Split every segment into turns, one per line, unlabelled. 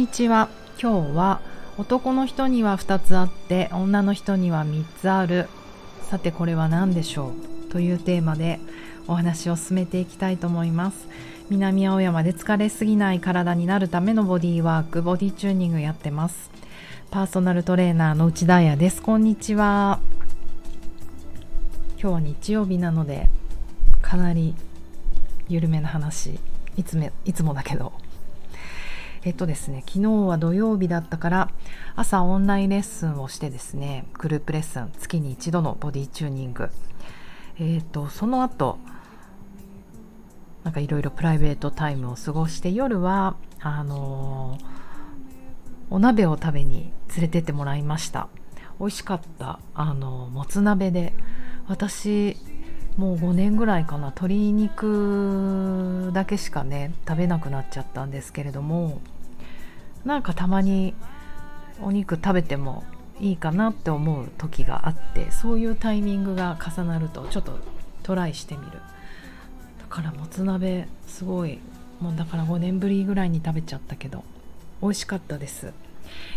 にちは。今日は男の人には2つあって女の人には3つある。さてこれは何でしょう？というテーマでお話を進めていきたいと思います。南青山で疲れすぎない体になるためのボディワークボディチューニングやってます。パーソナルトレーナーの内田彩です。こんにちは。今日は日曜日なのでかなり緩めな話いつめいつもだけど。えっとですね昨日は土曜日だったから朝オンラインレッスンをしてですねグループレッスン月に一度のボディチューニング。えっとその後なんかいろいろプライベートタイムを過ごして夜はあのー、お鍋を食べに連れてってもらいました。美味しかったあのもつ鍋で。私もう5年ぐらいかな。鶏肉だけしかね食べなくなっちゃったんですけれどもなんかたまにお肉食べてもいいかなって思う時があってそういうタイミングが重なるとちょっとトライしてみる。だからもつ鍋すごいもうだから5年ぶりぐらいに食べちゃったけど美味しかったです。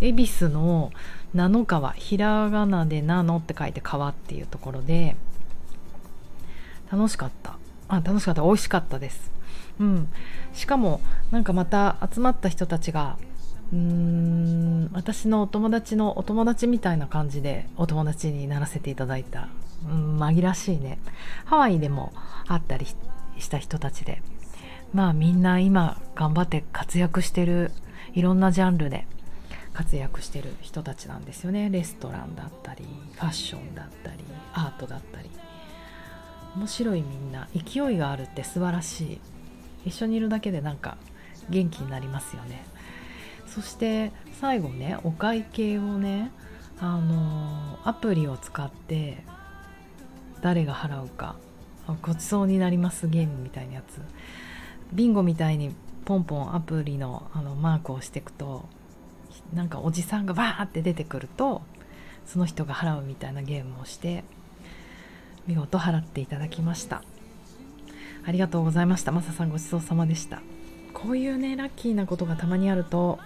恵比寿の名の川ひらがなで「なの」って書いて「川」っていうところで楽しかった。あ楽しかった。美味しかったです。うん。しかもなんかまた集まった人たちがうーん私のお友達のお友達みたいな感じでお友達にならせていただいた、うん、紛らしいね。ハワイでも会ったりした人たちで。まあみんな今頑張って活躍してるいろんなジャンルで活躍してる人たちなんですよね。レストランだったりファッションだったりアートだったり。面白いみんな。勢いがあるって素晴らしい。一緒にいるだけでなんか元気になりますよね。そして最後ねお会計をねあのアプリを使って誰が払うかごちそうになりますゲームみたいなやつ。ビンゴみたいにポンポンアプリのあのマークをしていくとなんかおじさんがバーって出てくるとその人が払うみたいなゲームをして見事払っていただきました。ありがとうございました。マサさんごちそうさまでした。こういうねラッキーなことがたまにあると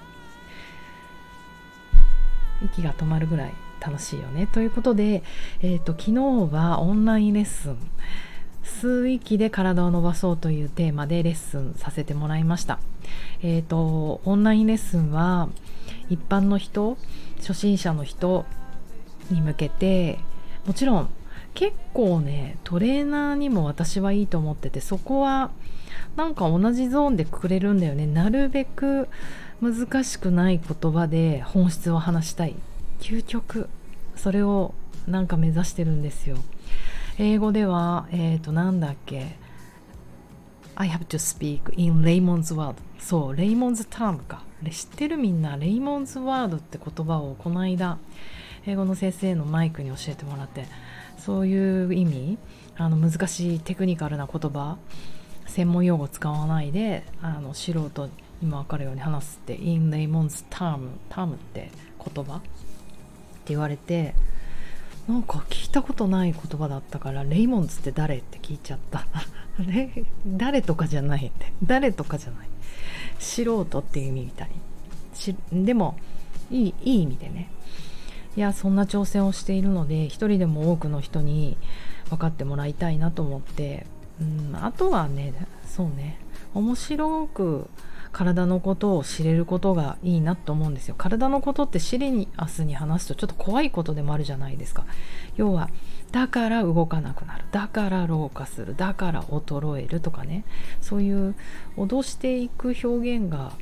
息が止まるぐらい楽しいよね。ということで、えーと、昨日はオンラインレッスン。吸う息で体を伸ばそうというテーマでレッスンさせてもらいました。えっ、ー、とオンラインレッスンは一般の人初心者の人に向けてもちろん結構ねトレーナーにも私はいいと思っててそこはなんか同じゾーンでくれるんだよね。なるべく難しくない言葉で本質を話したい。究極それをなんか目指してるんですよ。英語ではえっ、ー、となんだっけ？I have to speak in Raymond's word そうレイモンズタームか知ってるみんな？レイモンズワードって言葉をこの間英語の先生のマイクに教えてもらって。そういう意味あの難しいテクニカルな言葉専門用語使わないであの素人今分かるように話すって in layman's term term って言葉って言われてなんか聞いたことない言葉だったからレイモンズって誰って聞いちゃった。誰とかじゃない。って誰とかじゃない。素人っていう意味みたい。でもいいいい意味でね。いやそんな挑戦をしているので一人でも多くの人に分かってもらいたいなと思って、うん、あとはねそうね面白く体のことを知れることがいいなと思うんですよ。体のことってシリアスに話すとちょっと怖いことでもあるじゃないですか。要はだから動かなくなるだから老化するだから衰えるとかね。そういう脅していく表現が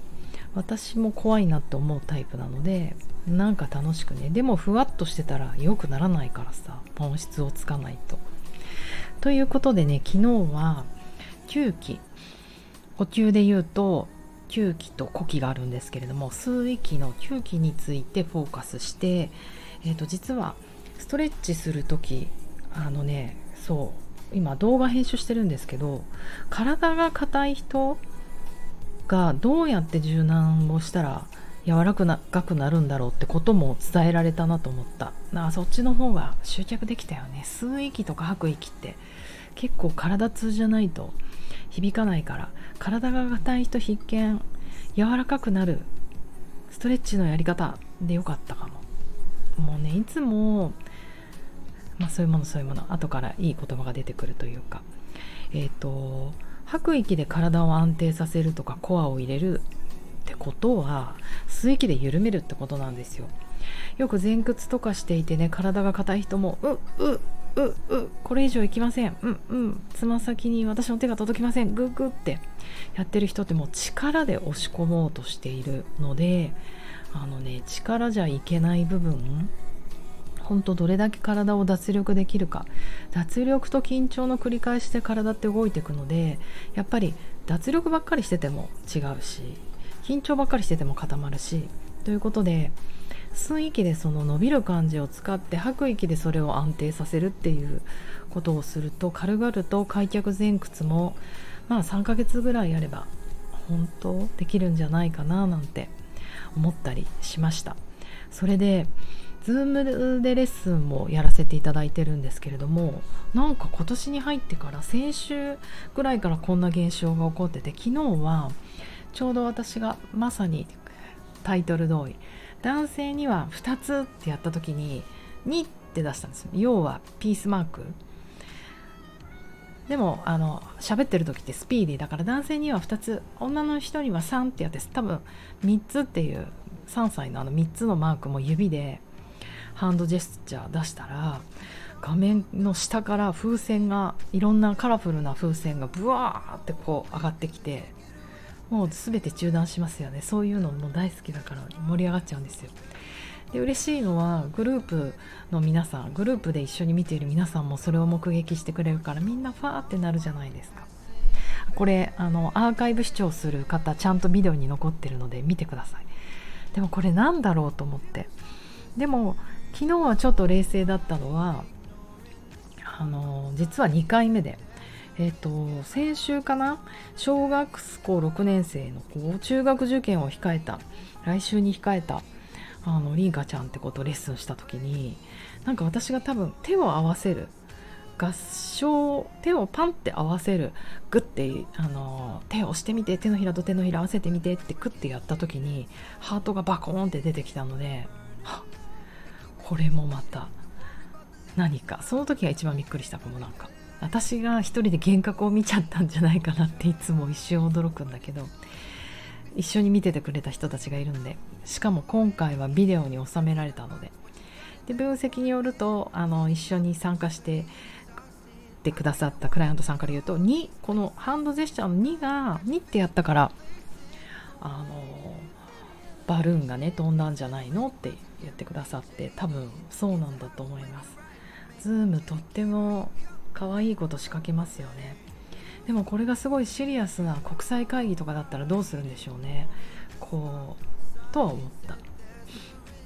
私も怖いなって思うタイプなのでなんか楽しくね。でもふわっとしてたら良くならないからさ。本質をつかないと。ということでね昨日は吸気。呼吸で言うと吸気と呼気があるんですけれども吸う息の吸気についてフォーカスして、えー、と実はストレッチする時あのねそう今動画編集してるんですけど体が硬い人がどうやって柔軟をしたら柔らかくなるんだろうってことも伝えられたなと思った。なそっちの方が集客できたよね。吸う息とか吐く息って結構体痛じゃないと響かないから。体が硬い人必見柔らかくなるストレッチのやり方でよかったかも。もうねいつもまあそういうものそういうもの後からいい言葉が出てくるというか。えっ、ー、と吐く息で体を安定させるとかコアを入れるってことは吸う息で緩めるってことなんですよ。よく前屈とかしていてね体が硬い人もううううこれ以上いきません。うんうんつま先に私の手が届きません。ググってやってる人ってもう力で押し込もうとしているのであのね力じゃいけない部分本当どれだけ体を脱力できるか。脱力と緊張の繰り返しで体って動いていくのでやっぱり脱力ばっかりしてても違うし緊張ばっかりしてても固まるしということで吸う息でその伸びる感じを使って吐く息でそれを安定させるっていうことをすると軽々と開脚前屈もまあ3ヶ月ぐらいやれば本当できるんじゃないかななんて思ったりしました。それで Zoom でレッスンもやらせていただいてるんですけれどもなんか今年に入ってから先週ぐらいからこんな現象が起こってて昨日はちょうど私がまさにタイトル通り男性には2つってやった時に2って出したんです要はピースマーク。でもあの喋ってる時ってスピーディーだから男性には2つ女の人には3ってやって多分3つっていう3歳のあの3つのマークも指でハンドジェスチャー出したら画面の下から風船がいろんなカラフルな風船がブワーってこう上がってきてもう全て中断しますよね。そういうのも大好きだから盛り上がっちゃうんですよ。で嬉しいのはグループの皆さんグループで一緒に見ている皆さんもそれを目撃してくれるからみんなファーってなるじゃないですか。これあのアーカイブ視聴する方ちゃんとビデオに残ってるので見てください。でもこれなんだろうと思って。でも昨日はちょっと冷静だったのはあの実は2回目でえっ、と先週かな？小学校6年生の子中学受験を控えた来週に控えたあのリンカちゃんってことをレッスンした時になんか私が多分手を合わせる合唱手をパンって合わせるグッてあの手を押してみて手のひらと手のひら合わせてみてってクッてやった時にハートがバコーンって出てきたのでこれもまた何かその時が一番びっくりしたかもなんか。私が一人で幻覚を見ちゃったんじゃないかなっていつも一瞬驚くんだけど一緒に見ててくれた人たちがいるんでしかも今回はビデオに収められたのでで分析によるとあの一緒に参加しててくださったクライアントさんから言うと2このハンドジェスチャーの2が2ってやったからあのバルーンがね飛んだんじゃないのって言ってくださって多分そうなんだと思います。ズームとっても可愛いこと仕掛けますよね。でもこれがすごいシリアスな国際会議とかだったらどうするんでしょうね。こうとは思った。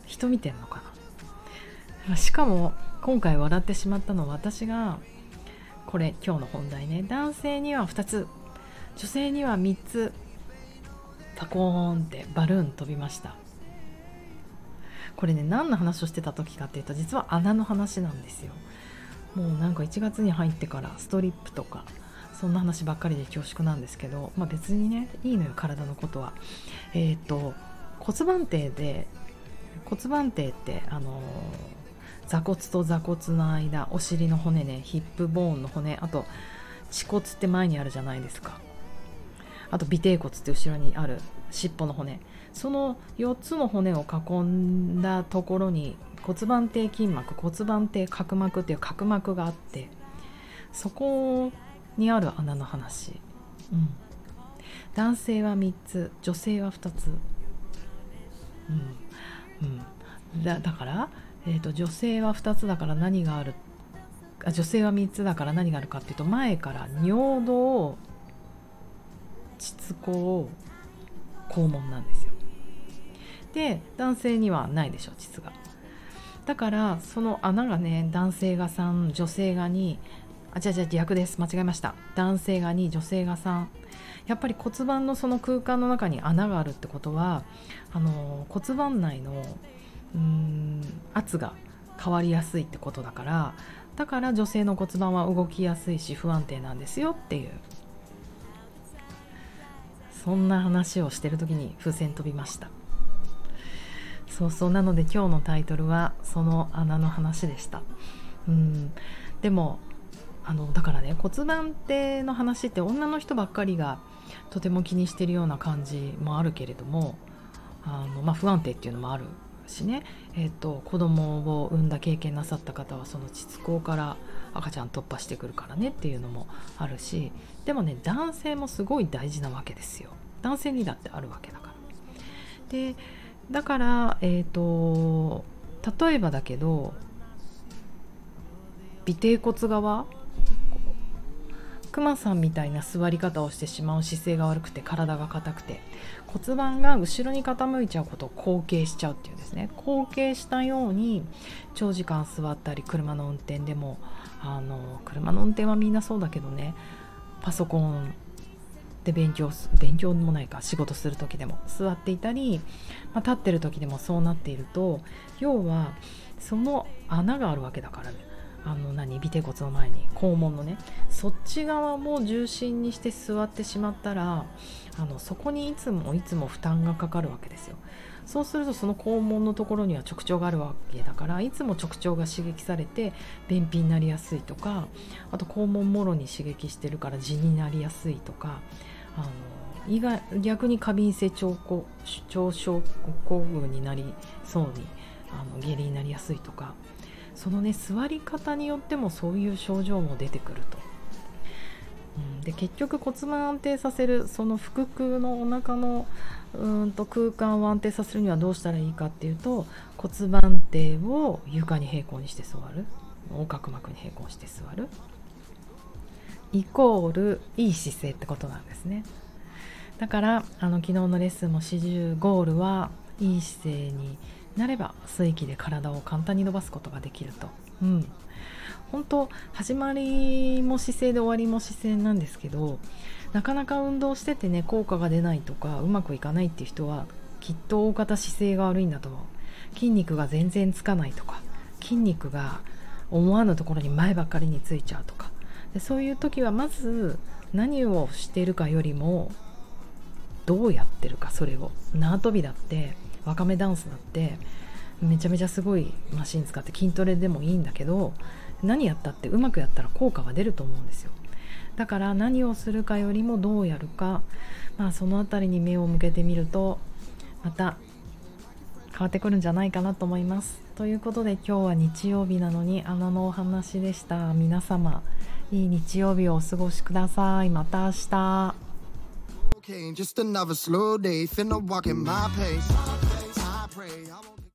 人見てんのかな。しかも今回笑ってしまったのは私がこれ今日の本題ね。男性には2つ。女性には3つ。パコーンってバルーン飛びました。これね何の話をしてた時かっていうと実は穴の話なんですよ。もうなんか1月に入ってからストリップとかそんな話ばっかりで恐縮なんですけど、まあ、別にねいいのよ体のことは。えっ、ー、と骨盤底で骨盤底ってあのー、座骨と座骨の間お尻の骨ねヒップボーンの骨あと恥骨って前にあるじゃないですか。あと尾てい骨って後ろにある尻尾の骨。その4つの骨を囲んだところに骨盤底筋膜骨盤底角膜っていう角膜があってそこにある穴の話、うん、男性は3つ女性は2つ、うん。うん、だだから、えーと、女性は2つだから何があるあ女性は3つだから何があるかっていうと前から尿道膣口肛門なんですよ。で男性にはないでしょ膣が。だからその穴がね男性が3女性が2あじゃじゃ逆です。間違えました。男性が2女性が3やっぱり骨盤のその空間の中に穴があるってことはあの骨盤内のうん圧が変わりやすいってことだからだから女性の骨盤は動きやすいし不安定なんですよっていう。そんな話をしてる時に風船飛びました。そうそう。なので今日のタイトルはその穴の話でした。うん。でもあのだからね骨盤底の話って女の人ばっかりがとても気にしてるような感じもあるけれどもあの、まあ、不安定っていうのもあるしね、えーと、子供を産んだ経験なさった方はその膣口から赤ちゃん突破してくるからねっていうのもあるしでもね男性もすごい大事なわけですよ。男性にだってあるわけだから。でだからえっ、ー、と例えばだけど尾てい骨側クマさんみたいな座り方をしてしまう姿勢が悪くて体が硬くて骨盤が後ろに傾いちゃうことを後傾しちゃうっていうですね。後傾したように長時間座ったり車の運転でもあの車の運転はみんなそうだけどねパソコンで勉強勉強もないか仕事する時でも座っていたり、まあ、立ってる時でもそうなっていると要はその穴があるわけだからね。あの何？尾て骨の前に肛門のね。そっち側も重心にして座ってしまったらあのそこにいつもいつも負担がかかるわけですよ。そうするとその肛門のところには直腸があるわけだからいつも直腸が刺激されて便秘になりやすいとかあと肛門もろに刺激してるから痔になりやすいとかあの意外逆に過敏性腸腸症候群になりそうにあの下痢になりやすいとかそのね座り方によってもそういう症状も出てくると。うん、で結局骨盤安定させるその腹腔のお腹のうんと空間を安定させるにはどうしたらいいかっていうと骨盤底を床に平行にして座る。横隔膜に平行して座る。イコールいい姿勢ってことなんですね。だからあの昨日のレッスンも始終ゴールはいい姿勢になれば水域で体を簡単に伸ばすことができると。うん。本当始まりも姿勢で終わりも姿勢なんですけどなかなか運動しててね効果が出ないとかうまくいかないっていう人はきっと大方姿勢が悪いんだと思う。筋肉が全然つかないとか筋肉が思わぬところに前ばっかりについちゃうとか。でそういう時はまず何をしてるかよりもどうやってるかそれを。縄跳びだってわかめダンスだってめちゃめちゃすごいマシン使って筋トレでもいいんだけど何やったってうまくやったら効果は出ると思うんですよ。だから何をするかよりもどうやるか、まあ、その辺りに目を向けてみるとまた変わってくるんじゃないかなと思います。ということで今日は日曜日なのに穴のお話でした。皆様いい日曜日をお過ごしください。また明日。Okay,